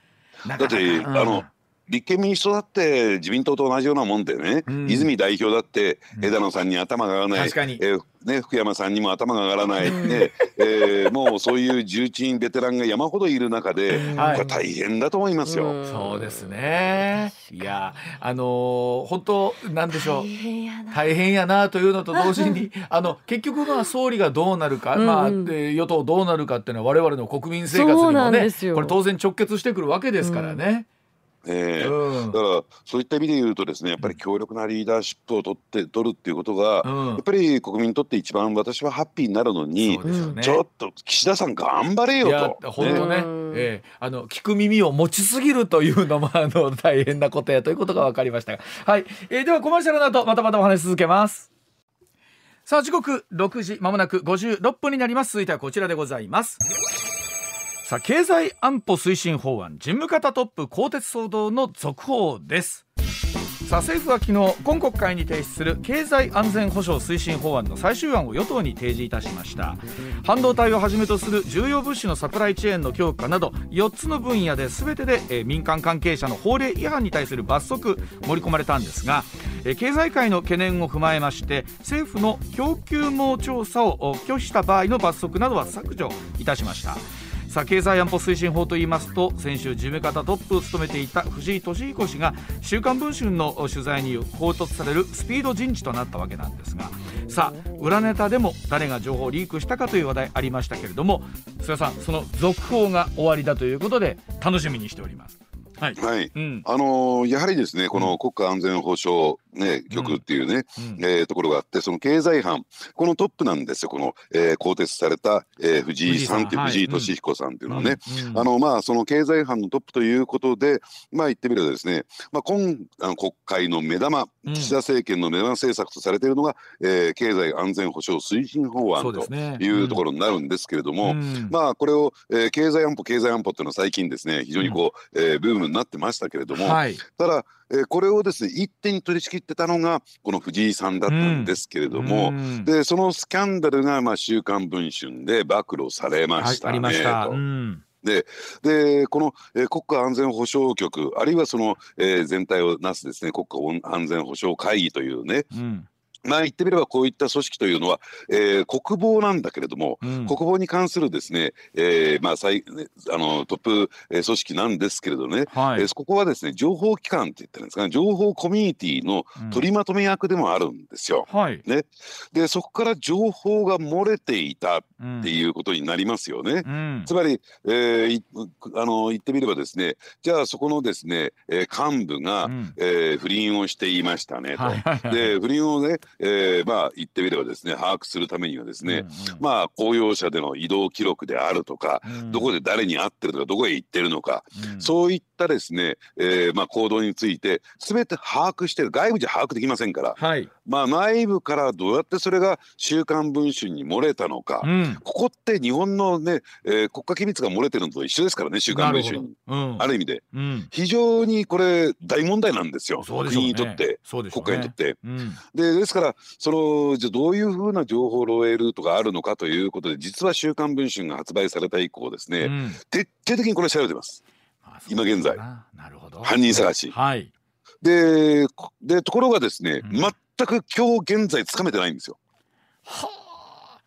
だって、あの立憲民主党だって自民党と同じようなもんでね、うん、泉代表だって枝野さんに頭が上がらない、確かに。えーね、福山さんにも頭が上がらない、ねえー、もうそういう重鎮ベテランが山ほどいる中で、はい、大変だと思いますよ。そうですね。いやあのー、本当なんでしょう。大変やな。というのと同時に あの結局まあ総理がどうなるか、うん、まあ、与党どうなるかっていうのは我々の国民生活にもねこれ当然直結してくるわけですからね。うんえー、うん、だからそういった意味で言うとですねやっぱり強力なリーダーシップを取って取るっていうことが、うん、やっぱり国民にとって一番私はハッピーになるのに、ね、ちょっと岸田さん頑張れよと。本当ね、ねえー、あの聞く耳を持ちすぎるというのもあの大変なことやということが分かりましたが、はい。えー、ではコマーシャルの後またまたお話し続けます。さあ時刻6時まもなく56分になります。続いてはこちらでございます。さあ経済安保推進法案事務方トップ更迭騒動の続報です。さあ政府は昨日今国会に提出する経済安全保障推進法案の最終案を与党に提示いたしました。半導体をはじめとする重要物資のサプライチェーンの強化など4つの分野で全てで、え民間関係者の法令違反に対する罰則盛り込まれたんですが、え経済界の懸念を踏まえまして政府の供給網調査を拒否した場合の罰則などは削除いたしました。さあ経済安保推進法といいますと先週事務方トップを務めていた藤井敏彦氏が「週刊文春」の取材に報突されるスピード人事となったわけなんですがさあ裏ネタでも誰が情報をリークしたかという話題ありましたけれども菅さんその続報が終わりだということで楽しみにしております。はい、はい、うん、あのー、やはりですねこの国家安全保障ね、局っていうね、うん、えー、ところがあって、その経済班、このトップなんですよ、この、えー、更迭された、えー、藤井さんっていう、藤井敏彦さんっていうのはね、うん、あの、まあ、その経済班のトップということで、まあ、言ってみればですね、まあ、今あの国会の目玉、岸田政権の目玉政策とされているのが、えー、経済安全保障推進法案というところになるんですけれども、ねうん、まあ、これを、えー、経済安保、経済安保っていうのは最近ですね、非常にこう、えー、ブームになってましたけれども、はい、ただ、えー、これをですね一手に取り仕切ってたのがこの藤井さんだったんですけれども、うん、でそのスキャンダルが、まあ、週刊文春で暴露されましたね、はい、と。うん。ででこの、えー、国家安全保障局あるいはその、えー、全体をなすですね国家安全保障会議というね、うん、まあ言ってみればこういった組織というのは、えー、国防なんだけれども、うん、国防に関するですね、えー、まあ最あのトップ、えー、組織なんですけれどね、はい、えー、ここはですね情報機関って言ってるんですかね情報コミュニティの取りまとめ役でもあるんですよ。うんはい、ね、でそこから情報が漏れていたっていうことになりますよね。うん、つまり、えー、あの言ってみればですねじゃあそこのですね、えー、幹部が、うん、えー、不倫をしていましたねと。はいはいはい、で不倫をねえー、まあ言ってみればですね把握するためにはですね、うんうん、まあ公用車での移動記録であるとか、うん、どこで誰に会ってるとかどこへ行ってるのか、うん、そういったですね、えー、まあ行動について全て把握してる外部じゃ把握できませんから、はい、まあ内部からどうやってそれが「週刊文春」に漏れたのか、うん、ここって日本のね、えー、国家機密が漏れてるのと一緒ですからね「週刊文春に」ある意味で、非常にこれ大問題なんですよ、ね、国にとって、ね、国家にとって。でですからそのじゃどういうふうな情報漏洩ルートがあるのかということで実は「週刊文春」が発売された以降ですね、うん、徹底的にこれ調べてます。今現在。犯人探し。はい、ででところがですね、うん、全く今日現在つかめてないんですよ。はあ。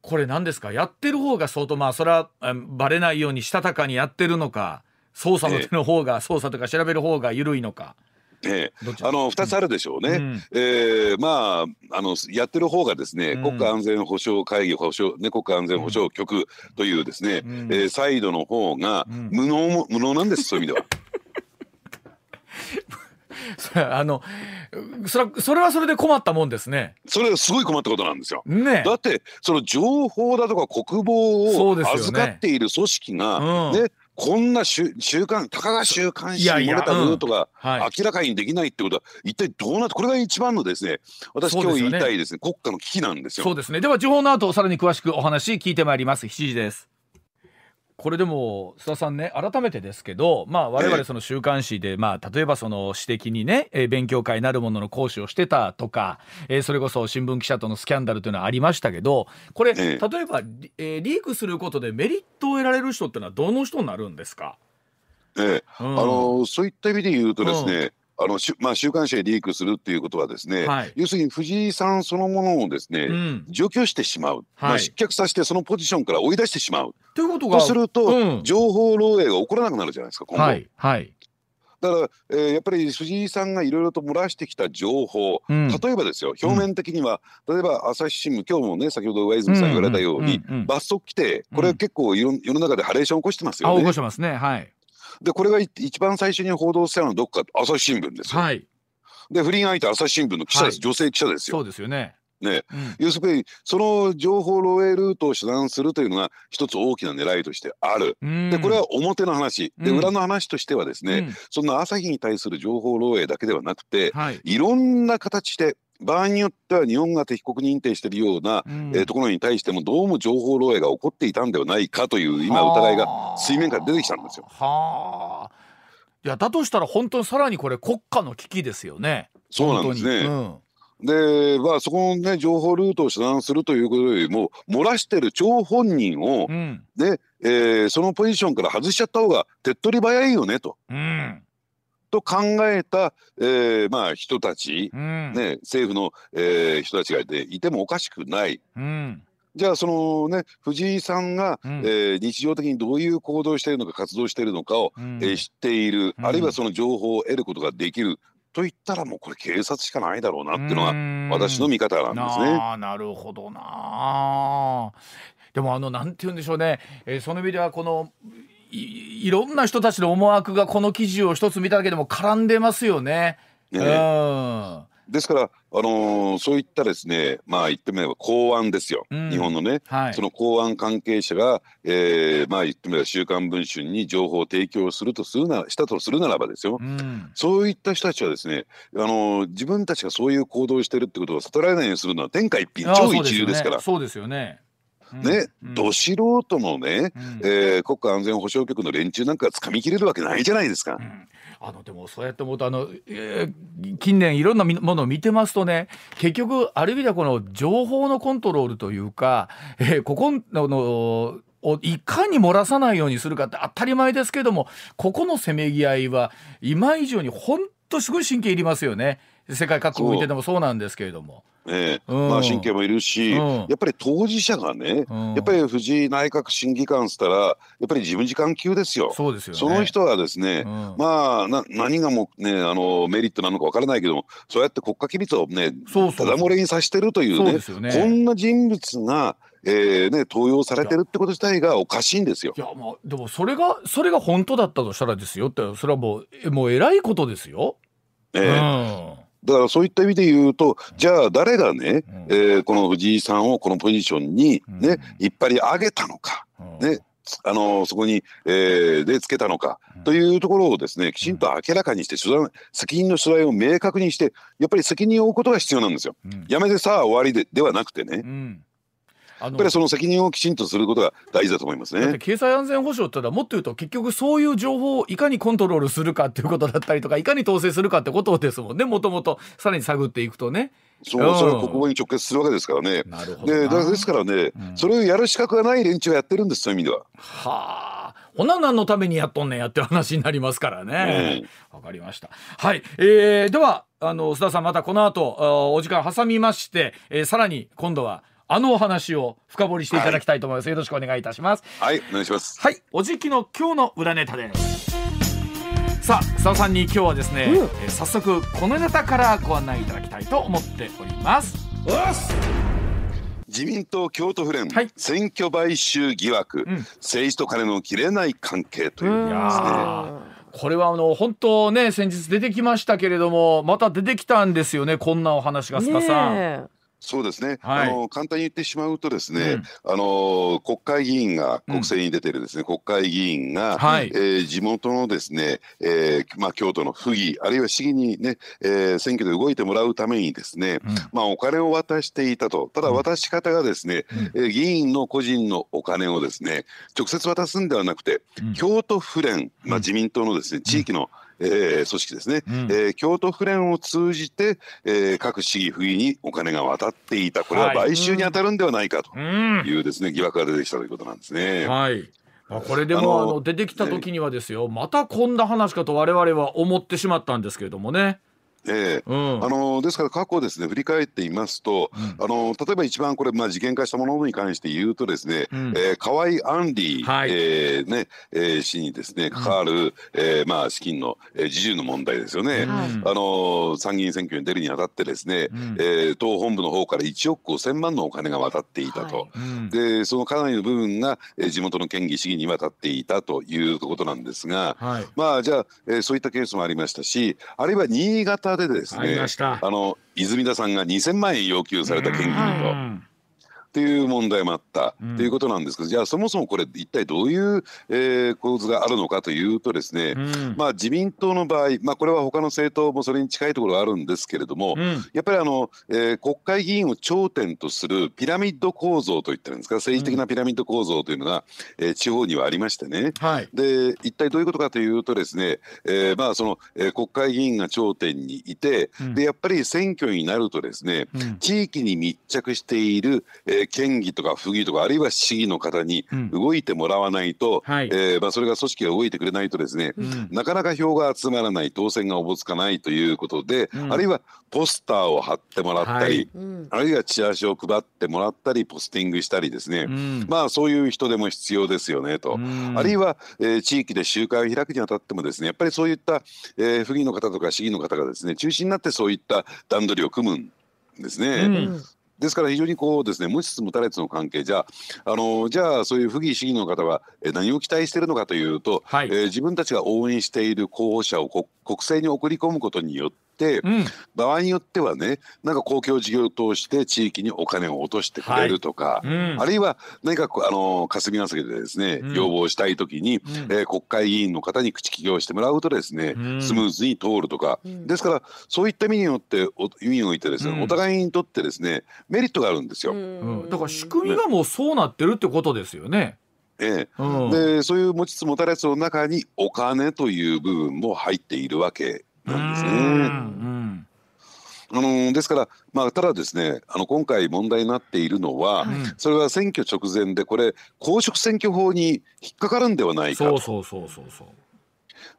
これ何ですか？やってる方が相当まあそれはバレないようにしたたかにやってるのか捜査の手の方が、捜査とか調べる方が緩いのか。ええ、あの2つあるでしょうね、うん、えー、まああのやってる方がですね、うん、国家安全保障会議保障、ね、国家安全保障局というですね、うん、えー、サイドの方が無能無能なんですそういう意味では。あのそれそれはそれで困ったもんですね。それはすごい困ったことなんですよ。ね、だってその情報だとか国防を預かっている組織がね、こんな週週刊たかが週刊誌に漏れたルートが明らかにできないってことは、一体どうなってこれが一番のですね私今日言いたいですね国家の危機なんですよ。そうですね。では情報の後さらに詳しくお話聞いてまいります。7時です。これでも須田さんね改めてですけど、まあ、我々その週刊誌で、まあ、例えばその指摘にね、えー、勉強会なるものの講師をしてたとか、えー、それこそ新聞記者とのスキャンダルというのはありましたけどこれ、例えば、えー、リークすることでメリットを得られる人っていうのはどの人になるんですか、ええ、うん、あのそういった意味で言うとですね、うんあのまあ、週刊誌でリークするっていうことはですね、はい、要するに藤井さんそのものをですね、うん、除去してしまう、はい、まあ、失脚させてそのポジションから追い出してしまう。ということがとすると、うん、情報漏洩が起こらなくなるじゃないですか今後。はいはい。だから、えー、やっぱり藤井さんがいろいろと漏らしてきた情報、うん、例えばですよ表面的には、うん、例えば朝日新聞今日もね先ほど上泉さん言われたように、罰則規定これ結構世の中でハレーション起こしてますよね。起こしてますね。はいでこれが一番最初に報道したのはどっか朝日新聞ですよ。はい。で不倫相手朝日新聞の記者です、はい、女性記者ですよ。そうですよね。ね、うん、要するにその情報漏洩ルートを遮断するというのが一つ大きな狙いとしてある。でこれは表の話。で裏の話としてはですね、うん、その朝日に対する情報漏洩だけではなくて、はい、いろんな形で場合によっては日本が敵国認定しているような、うん、えー、ところに対してもどうも情報漏洩が起こっていたんではないかという今疑いが水面から出てきたんですよ。はあ。いやだとしたら本当にさらにこれ国家の危機ですよね。そうなんですね。うんで、まあ、そこのね、情報ルートを遮断するということよりも、漏らしてる張本人を、うん、ね、えー、そのポジションから外しちゃった方が手っ取り早いよねと。うん、と考えた、えー、まあ人たち、うん、ね、政府の、えー、人たちがいていてもおかしくない。うん。じゃあそのね藤井さんが、うん、えー、日常的にどういう行動をしているのか活動しているのかを、うん、えー、知っている、あるいはその情報を得ることができる。といったらもうこれ警察しかないだろうなっていうのが私の見方なんですね。あなるほどなでもあのなんて言うんでしょうね、えー、その意味ではこのいいろんな人たちの思惑がこの記事を一つ見ただけでも絡んでますよね。ね。うん。ですから、あのー、そういったですね、まあ言ってみれば公安ですよ、うん、日本のね、はい、その公安関係者が、えー、まあ言ってみれば週刊文春に情報を提供するとするなしたとするならばですよ、うん、そういった人たちはですね、あのー、自分たちがそういう行動をしているってことを悟られないようにするのは天下一品超一流ですから。そうですよねね、ど素人のね、うん、えー、国家安全保障局の連中なんか掴みきれるわけないじゃないですか。うん。あのでもそうやって思うとあの、えー、近年いろんなものを見てますとね結局ある意味ではこの情報のコントロールというか、えー、ここののをいかに漏らさないようにするかって当たり前ですけどもここのせめぎ合いは今以上に本当すごい神経いりますよね世界各国見ててもそうなんですけれども。ええ、まあ神経もいるし、やっぱり当事者がね、やっぱり藤井内閣審議官っつったらやっぱり事務次官級ですよ。そうですよ、ね、その人はですね、まあな何がもねあのメリットなのかわからないけどもそうやって国家機密をねただ漏れにさしてるというね、ね、こんな人物がえーね、登用されてるってこと自体がおかしいんですよ。いやまあでもそれがそれが本当だったとしたらですよってそれはもうもう偉いことですよ。ええ。んだからそういった意味で言うとじゃあ誰がね、うん、えー、この藤井さんをこのポジションにね、うん、引っ張り上げたのか、うん、ねあのそこに、えー、でつけたのか、というところをですねきちんと明らかにして取材責任の取材を明確にしてやっぱり責任を負うことが必要なんですよ。やめてさあ終わりでではなくてね。やっぱりその責任をきちんとすることが大事だと思いますね。経済安全保障ってのはもっと言うと結局そういう情報をいかにコントロールするかっていうことだったりとかいかに統制するかってことですもんねもともとさらに探っていくとね。そう、それは国語に直結するわけですからね。なるほどでですからね、うん、それをやる資格がない連中がやってるんですそういう意味では。はあ。ほな何のためにやっとんねんやって話になりますからね。わ、うん、かりました。はい。えー、ではあの須田さんまたこの後お時間挟みまして、えー、さらに今度はあのお話を深掘りしていただきたいと思います、はい、よろしくお願いいたします。はい。お願いします。はい。おじきの今日の裏ネタです。さあ須田さんに今日はですね、うん、えー、早速このネタからご案内いただきたいと思っております。自民党京都府連、はい、選挙買収疑惑、うん、政治と金の切れない関係というですね。これはあの本当ね先日出てきましたけれどもまた出てきたんですよねこんなお話が須賀さん。そうですね、はい、あの簡単に言ってしまうとですね、うん、あの国会議員が国政に出てるですね、うん、国会議員が、はい、えー、地元のですね、えー、まあ京都の府議あるいは市議にね、えー、選挙で動いてもらうためにですね、うん、まあお金を渡していたと。ただ渡し方がですね、うん、えー、議員の個人のお金をですね直接渡すんではなくて、京都府連、まあ自民党のですね地域の、えー、組織ですね、うん、えー、京都府連を通じて、えー、各市議府議にお金が渡っていた。これは買収に当たるんではないかというですね、はい、疑惑が出てきたということなんですね。はい。これでもあの出てきた時にはですよ、またこんな話かと我々は思ってしまったんですけれどもね。ええ。うん、あのですから過去ですね振り返っていますと、うん、あの例えば一番これ、まあ、事件化したものに関して言うとですね、うん、えー、河合案里、はい、えー、ねえー、氏にですね関わる、うん、えー、まあ、資金の、えー、自由の問題ですよね、あの参議院選挙に出るにあたってですね、うん、えー、党本部の方から1億5000万のお金が渡っていたと、はい、でそのかなりの部分が、えー、地元の県議市議に渡っていたということなんですが、はい、まあじゃあ、えー、そういったケースもありましたしあるいは新潟でですねあの泉田さんが2000万円要求された県議と。っていう問題もあった、うん、ということなんですけどじゃあそもそもこれ一体どういう、えー、構図があるのかというとですね、うん、まあ自民党の場合、まあ、これは他の政党もそれに近いところがあるんですけれども、うん、やっぱりあの、えー、国会議員を頂点とするピラミッド構造といってるんですか政治的なピラミッド構造というのが、えー、地方にはありましてね、はい、で一体どういうことかというとですね、えー、まあその、えー、国会議員が頂点にいて、でやっぱり選挙になるとですね、地域に密着している、えー、県議とか府議とかあるいは市議の方に動いてもらわないと、うんはい、えー、まあ、それが組織が動いてくれないとですね、うん、なかなか票が集まらない当選がおぼつかないということで、うん、あるいはポスターを貼ってもらったり、はい、あるいはチラシを配ってもらったりポスティングしたりですね、まあそういう人でも必要ですよねと、あるいは、えー、地域で集会を開くにあたってもですねやっぱりそういった、えー、府議の方とか市議の方がですね中心になってそういった段取りを組むんですね。うんですから非常にこうですね無質無差別の関係。じゃあのじゃあそういう不義市議の方は何を期待しているのかというと、はい、えー、自分たちが応援している候補者を国政に送り込むことによって、うん、場合によってはねなんか公共事業を通して地域にお金を落としてくれるとか、はい。うん、あるいは何かあの霞が関でですね、うん、要望したい時に、うん、えー、国会議員の方に口利きをしてもらうとですね、スムーズに通るとか、ですからそういった意味によって意味においてですね、お互いにとってですねメリットがあるんですよ。だから仕組みがもうそうなってるってことですよね。ええ、うん、でそういう持ちつ持たれつの中にお金という部分も入っているわけなんですね。うんあのですから、まあ、ただですねあの今回問題になっているのは、それは選挙直前でこれ公職選挙法に引っかかるんではないか。そうそうそうそうそう。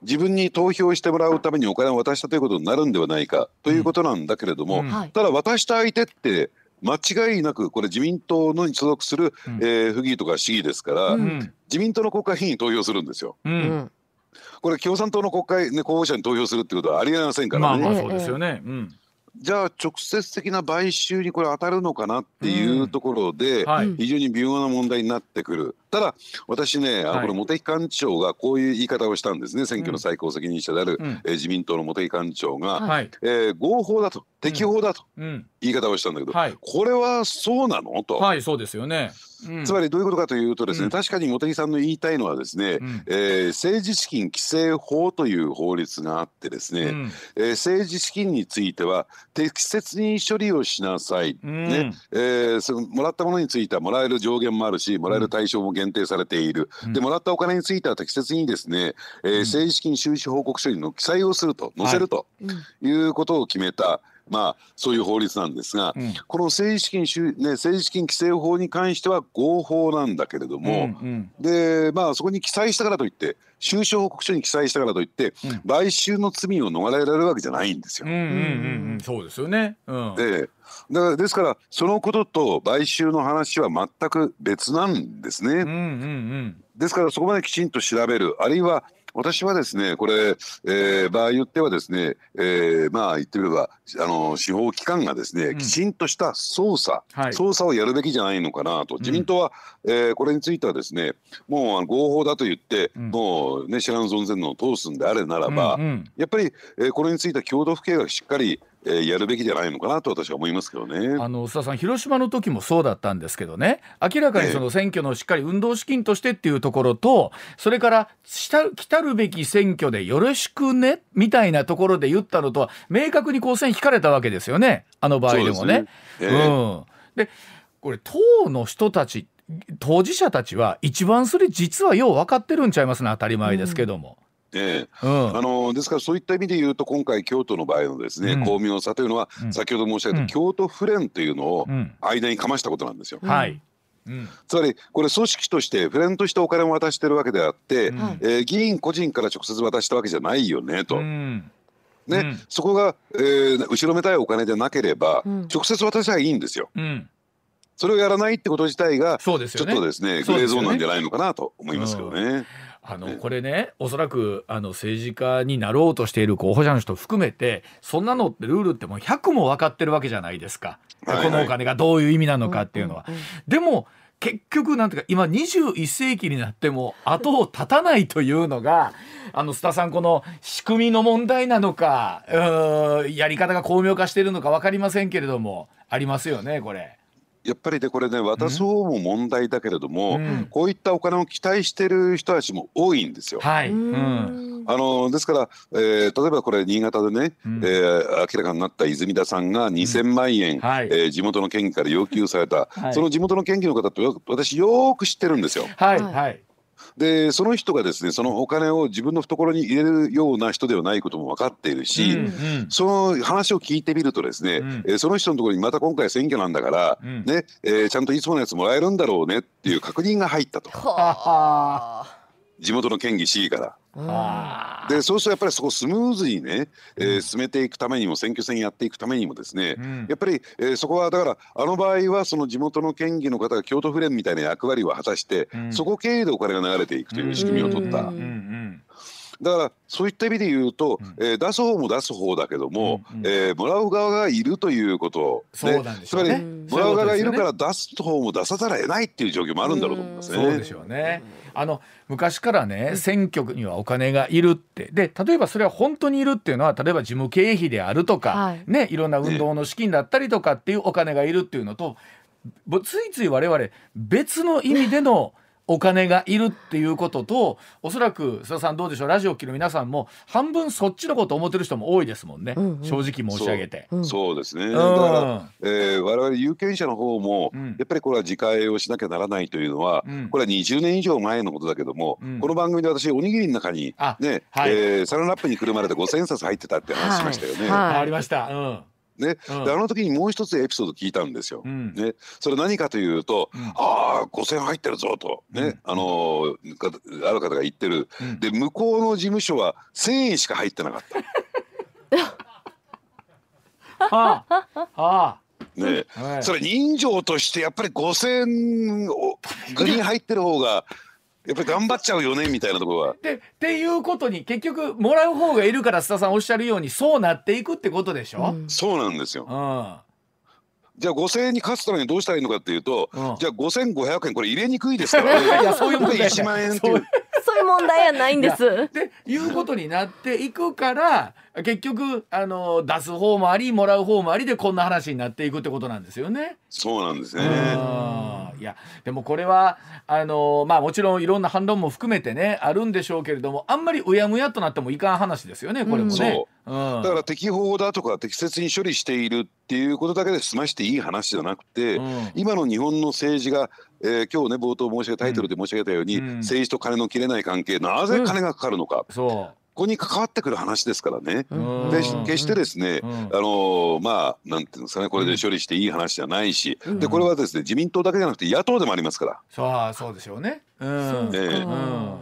自分に投票してもらうためにお金を渡したということになるんではないかということなんだけれども、うん。うん、ただ渡した相手って間違いなくこれ自民党のに所属する、うん、えー、府議とか市議ですから、うん、自民党の国会議員に投票するんですよ。うんこれ共産党の国会、ね、候補者に投票するってことはありえませんからね。まあまあそうですよね、うんじゃあ直接的な買収にこれ当たるのかなっていうところで、非常に微妙な問題になってくる。ただ私ね、あこれ茂木幹事長がこういう言い方をしたんですね。選挙の最高責任者である、うん、えー、自民党の茂木幹事長が、はい、えー、合法だと適法だと、言い方をしたんだけど、はい、これはそうなのと。はいそうですよね。つまりどういうことかというとですね、うん、確かに茂木さんの言いたいのはですね、うん、えー、政治資金規正法という法律があってですね、うん、えー、政治資金については適切に処理をしなさい、ね。えー、そのもらったものについてはもらえる上限もあるしもらえる対象も限定されている、でもらったお金については適切にですね、えー、政治資金収支報告書にの記載をすると載せるということを決めた、まあ、そういう法律なんですが、うん、この政治資金収、ね、政治資金規正法に関しては合法なんだけれども、うんうん、でまあそこに記載したからといって収支報告書に記載したからといって、うん、買収の罪を逃れられるわけじゃないんですよ。そうですよね、うん、でだからですからそのことと買収の話は全く別なんですね。うんうんうん、ですからそこまできちんと調べるあるいは私はですねこれ、えー、場合によってはですね、えー、まあ言ってみればあの司法機関がですね、うん、きちんとした捜査、はい、捜査をやるべきじゃないのかなと、自民党は、うん、えー、これについてはですねもう合法だと言って、うん、もうね知らん存ぜのを通すんであれならば、うんうん、やっぱり、えー、これについては共同府警がしっかりえー、やるべきじゃないのかなと私は思いますけどね。あの須田さん、広島の時もそうだったんですけどね、明らかにその選挙のしっかり運動資金としてっていうところと、それから来たるべき選挙でよろしくねみたいなところで言ったのとは、明確にこう線引かれたわけですよね、あの場合でもね。で、ね。えー、うん、でこれ、党の人たち、当事者たちは、一番それ、実はよう分かってるんちゃいますね、当たり前ですけども。うんええ、うん、あのですからそういった意味で言うと今回京都の場合のですね、うん、巧妙さというのは、うん、先ほど申し上げた、京都府連というのを間にかましたことなんですよ。はい。うん、つまりこれ組織としてフレンとしてお金を渡してるわけであって、うん、えー、議員個人から直接渡したわけじゃないよねと。うん。ね、うん、そこが、えー、後ろめたいお金でなければ、直接渡しゃいいんですよ。それをやらないってこと自体が、ね、ちょっとですねグレーゾーンなんじゃないのかなと思いますけどね。あのこれねおそらくあの政治家になろうとしている候補者の人含めてそんなのってルールってもう100も分かってるわけじゃないですか、はいはい、このお金がどういう意味なのかっていうのは。でも結局なんていうか今21世紀になっても後を絶たないというのがあの須田さんこの仕組みの問題なのかやり方が巧妙化しているのか分かりませんけれどもありますよねこれ。やっぱりでこれね渡す方も問題だけれども、うん、こういったお金を期待してる人たちも多いんですよ。はい、うん、あのですから、えー、例えばこれ新潟でね、うん、えー、明らかになった泉田さんが2,000万円、うんはい、えー、地元の県議から要求された、はい、その地元の県議の方って私よく知ってるんですよ。はい、はいでその人がですねそのお金を自分の懐に入れるような人ではないことも分かっているし、うんうん、その話を聞いてみるとですね、うん、えー、その人のところにまた今回選挙なんだから、うん、ねえー、ちゃんといつものやつもらえるんだろうねっていう確認が入ったと。地元の県議市議から。でそうするとやっぱりそこスムーズにね、えー、進めていくためにも選挙戦やっていくためにもですね、うん、やっぱり、えー、そこはだからあの場合はその地元の県議の方が京都府連みたいな役割を果たして、うん、そこ経由でお金が流れていくという仕組みを取った。だからそういった意味で言うと、うん、えー、出す方も出す方だけども、うえー、もらう側がいるということ、ね、そうなんでしょうね、つまりもらう側がいるから出す方も出さざるを得ないっていう状況もあるんだろうと思いますね。そうでしょうね。あの昔からね選挙にはお金がいるって。で例えばそれは本当にいるっていうのは例えば事務経費であるとか、はい、ねいろんな運動の資金だったりとかっていうお金がいるっていうのと、ついつい我々別の意味でのお金がいるっていうこととおそらく須田さんどうでしょう？ラジオを聴る皆さんも半分そっちのこと思ってる人も多いですもんね、うんうん、正直申し上げて。そう。ですね、だから、えー、我々有権者の方も、うん、やっぱりこれは自戒をしなきゃならないというのは、うん、これは20年以上前のことだけども、うん、この番組で私おにぎりの中にね、はい、えー、サランラップにくるまれて5,000冊入ってたって話しましたよね。はい。はい、ありました、うんね、うん、であの時にもう一つエピソード聞いたんですよ。うん、ね、それ何かというと「うん、ああ5,000入ってるぞ」と。ね、あのー、ある方が言ってる、で向こうの事務所は1,000円しか入ってなかった。はあ。はあ。ね、はい、それ人情としてやっぱり5,000をグリーン入ってる方がやっぱり頑張っちゃうよねみたいなところは。でっていうことに結局もらう方がいるから須田さんおっしゃるようにそうなっていくってことでしょ、うん、そうなんですよ。うんじゃあ5000円に勝つためにどうしたらいいのかっていうと、うん、じゃあ5500円これ入れにくいですからね。いやそういう問題1万円っていう。そういう問題やないんです。でいうことになっていくから結局あの出す方もありもらう方もありでこんな話になっていくってことなんですよね。そうなんですね。いやでもこれはあのまあもちろんいろんな反論も含めてねあるんでしょうけれどもあんまりうやむやとなってもいかん話ですよねこれもね。う。ん、だから適法だとか適切に処理しているっていうことだけで済ましていい話じゃなくて、うん、今の日本の政治がえー、今日ね冒頭申し上げタイトルで申し上げたように、うん、政治と金の切れない関係なぜ金がかかるのか、ここに関わってくる話ですからね。で決してですね、あのまあなんていうんですかねこれで処理していい話じゃないし、でこれはですね自民党だけじゃなくて野党でもありますから。そうそうでしょうね。うん。えー、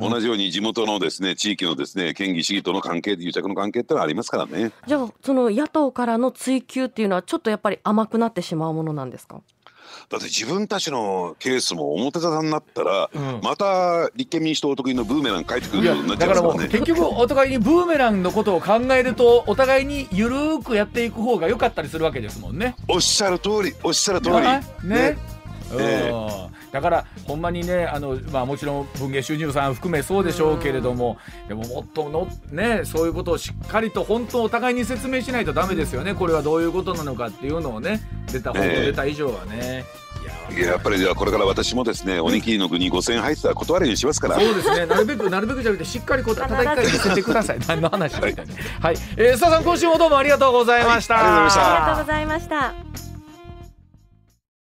同じように地元のですね地域のですね県議市議との関係癒着の関係ってのはありますからね。じゃあその野党からの追及っていうのはちょっとやっぱり甘くなってしまうものなんですか？だって自分たちのケースも表沙汰になったら、うん、また立憲民主党得意のブーメラン返ってくるようになっちゃうからね。結局お互いにブーメランのことを考えるとお互いにゆるくやっていく方が良かったりするわけですもんね。おっしゃる通りおっしゃる通り。ね。ね、えー、だからほんまにねあの、まあ、もちろん文藝収入さん含めそうでしょうけれどもでももっとの、ね、そういうことをしっかりと本当お互いに説明しないとだめですよねこれはどういうことなのかっていうのをね出た本当出た以上はね。いややっぱりじゃあこれから私もですね、おにぎりの具に5000円入ってたら断るようにしますから。そうですね。なるべくなるべくじゃなくてしっかりこう叩き返しててください。何の話みたいな。はい。はい、えー、須田さん今週もどうもありがとうございました。はい、ありがとうございました。